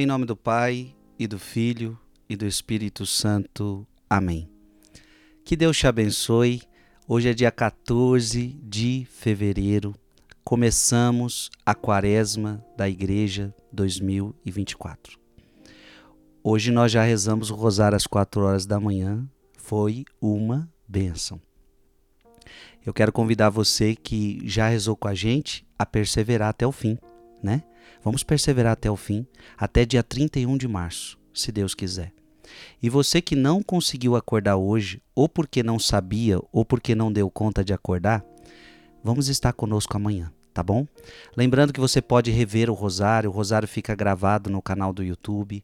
Em nome do Pai, e do Filho, e do Espírito Santo. Amém. Que Deus te abençoe. Hoje é dia 14 de fevereiro. Começamos a quaresma da Igreja 2024. Hoje nós já rezamos o rosário às 4 horas da manhã. Foi uma bênção. Eu quero convidar você que já rezou com a gente a perseverar até o fim, né? Vamos perseverar até o fim, até dia 31 de março, se Deus quiser. E você que não conseguiu acordar hoje, ou porque não sabia, ou porque não deu conta de acordar, vamos estar conosco amanhã, tá bom? Lembrando que você pode rever o rosário, o rosário fica gravado no canal do YouTube,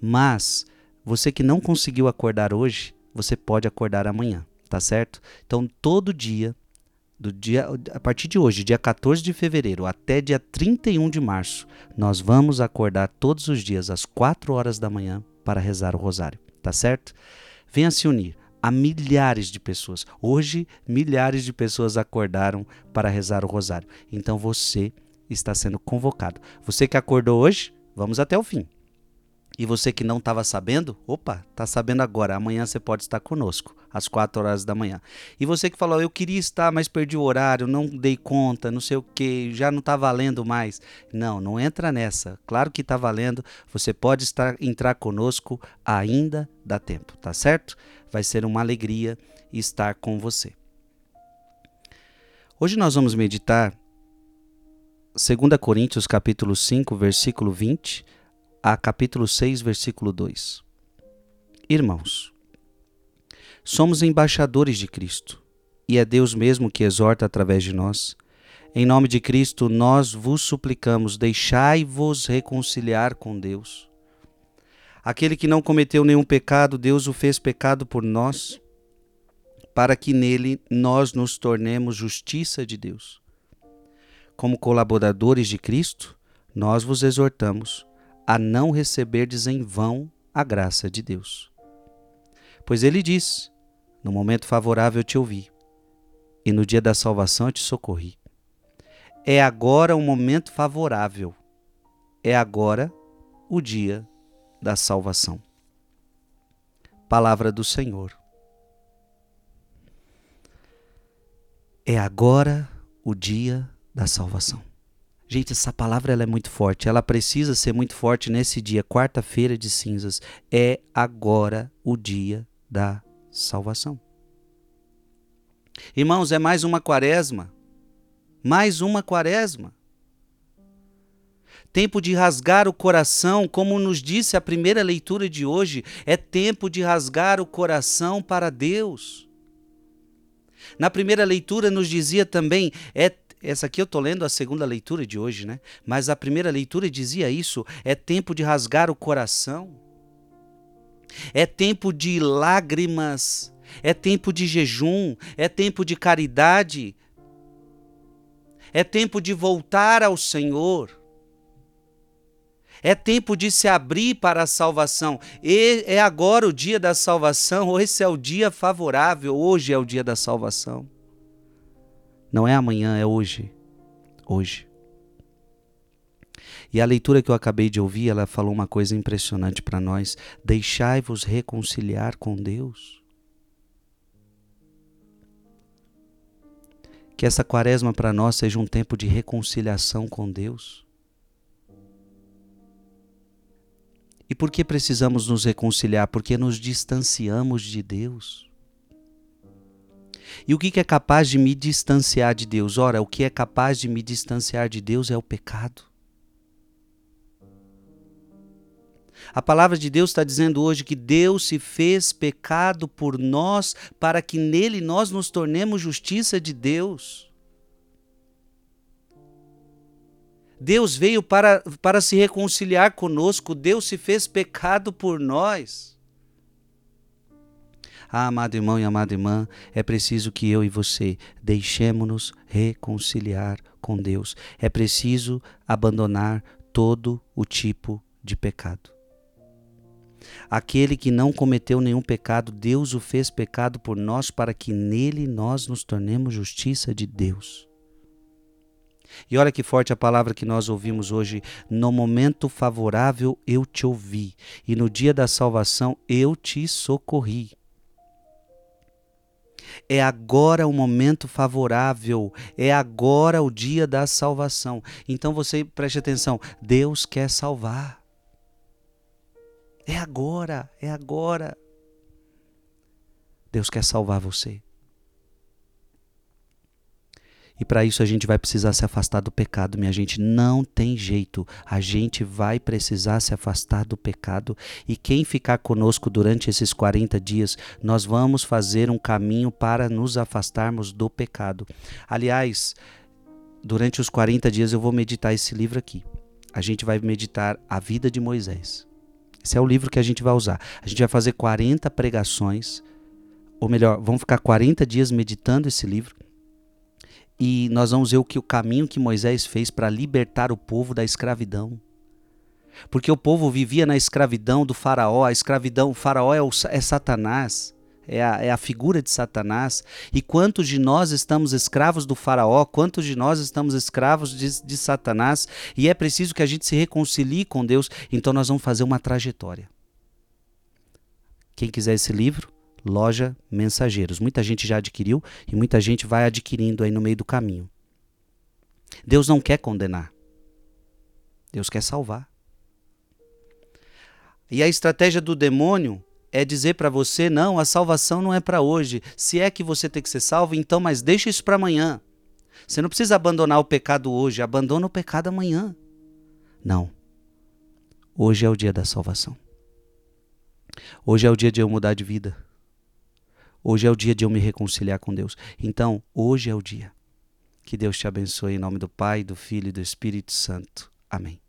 mas você que não conseguiu acordar hoje, você pode acordar amanhã, tá certo? Então todo dia do dia a partir de hoje, dia 14 de fevereiro até dia 31 de março, nós vamos acordar todos os dias às 4 horas da manhã para rezar o rosário, tá certo? Venha se unir a milhares de pessoas. Hoje, milhares de pessoas acordaram para rezar o rosário. Então você está sendo convocado. Você que acordou hoje, vamos até o fim. E você que não estava sabendo, opa, está sabendo agora. Amanhã você pode estar conosco, às 4 horas da manhã. E você que falou, eu queria estar, mas perdi o horário, não dei conta, não sei o que, já não está valendo mais. Não, não entra nessa. Claro que está valendo. Você pode estar entrar conosco, ainda dá tempo, tá certo? Vai ser uma alegria estar com você. Hoje nós vamos meditar 2 Coríntios capítulo 5, versículo 20 a capítulo 6, versículo 2. Irmãos, somos embaixadores de Cristo, e é Deus mesmo que exorta através de nós. Em nome de Cristo, nós vos suplicamos, deixai-vos reconciliar com Deus. Aquele que não cometeu nenhum pecado, Deus o fez pecado por nós, para que nele nós nos tornemos justiça de Deus. Como colaboradores de Cristo, nós vos exortamos a não receberdes em vão a graça de Deus. Pois ele diz: No momento favorável eu te ouvi, e no dia da salvação eu te socorri. É agora o momento favorável, é agora o dia da salvação. Palavra do Senhor. É agora o dia da salvação. Gente, essa palavra ela é muito forte. Ela precisa ser muito forte nesse dia, quarta-feira de cinzas. É agora o dia da salvação. Irmãos, é mais uma quaresma. Mais uma quaresma. Tempo de rasgar o coração, como nos disse a primeira leitura de hoje, é tempo de rasgar o coração para Deus. Na primeira leitura nos dizia também, é essa aqui eu estou lendo a segunda leitura de hoje, né? Mas a primeira leitura dizia isso: é tempo de rasgar o coração, é tempo de lágrimas, é tempo de jejum, é tempo de caridade, é tempo de voltar ao Senhor. É tempo de se abrir para a salvação. E é agora o dia da salvação. Esse é o dia favorável. Hoje é o dia da salvação. Não é amanhã, é hoje. Hoje. E a leitura que eu acabei de ouvir, ela falou uma coisa impressionante para nós: deixai-vos reconciliar com Deus. Que essa quaresma para nós seja um tempo de reconciliação com Deus. E por que precisamos nos reconciliar? Porque nos distanciamos de Deus. E o que é capaz de me distanciar de Deus? Ora, o que é capaz de me distanciar de Deus é o pecado. A palavra de Deus está dizendo hoje que Deus se fez pecado por nós para que nele nós nos tornemos justiça de Deus. Deus veio para, para se reconciliar conosco, Deus se fez pecado por nós. Ah, amado irmão e amada irmã, é preciso que eu e você deixemos-nos reconciliar com Deus. É preciso abandonar todo o tipo de pecado. Aquele que não cometeu nenhum pecado, Deus o fez pecado por nós para que nele nós nos tornemos justiça de Deus. E olha que forte a palavra que nós ouvimos hoje. No momento favorável eu te ouvi, e no dia da salvação eu te socorri. É agora o momento favorável, é agora o dia da salvação. Então você preste atenção: Deus quer salvar. É agora, é agora. Deus quer salvar você. E para isso a gente vai precisar se afastar do pecado, minha gente. Não tem jeito. A gente vai precisar se afastar do pecado. E quem ficar conosco durante esses 40 dias, nós vamos fazer um caminho para nos afastarmos do pecado. Aliás, durante os 40 dias eu vou meditar esse livro aqui. A gente vai meditar a vida de Moisés. Esse é o livro que a gente vai usar. A gente vai fazer 40 pregações, ou melhor, vamos ficar 40 dias meditando esse livro e nós vamos ver o que o caminho que Moisés fez para libertar o povo da escravidão. Porque o povo vivia na escravidão do faraó, a escravidão, o faraó é, o, é Satanás, é a, é a figura de Satanás. E quantos de nós estamos escravos do faraó, quantos de nós estamos escravos de, de Satanás, e é preciso que a gente se reconcilie com Deus, então nós vamos fazer uma trajetória. Quem quiser esse livro, loja Mensageiros. Muita gente já adquiriu e muita gente vai adquirindo aí no meio do caminho. Deus não quer condenar. Deus quer salvar. E a estratégia do demônio é dizer para você: não, a salvação não é para hoje. Se é que você tem que ser salvo, então, mas deixa isso para amanhã. Você não precisa abandonar o pecado hoje, abandona o pecado amanhã. Não. Hoje é o dia da salvação. Hoje é o dia de eu mudar de vida. Hoje é o dia de eu me reconciliar com Deus. Então, hoje é o dia. Que Deus te abençoe em nome do Pai, do Filho e do Espírito Santo. Amém.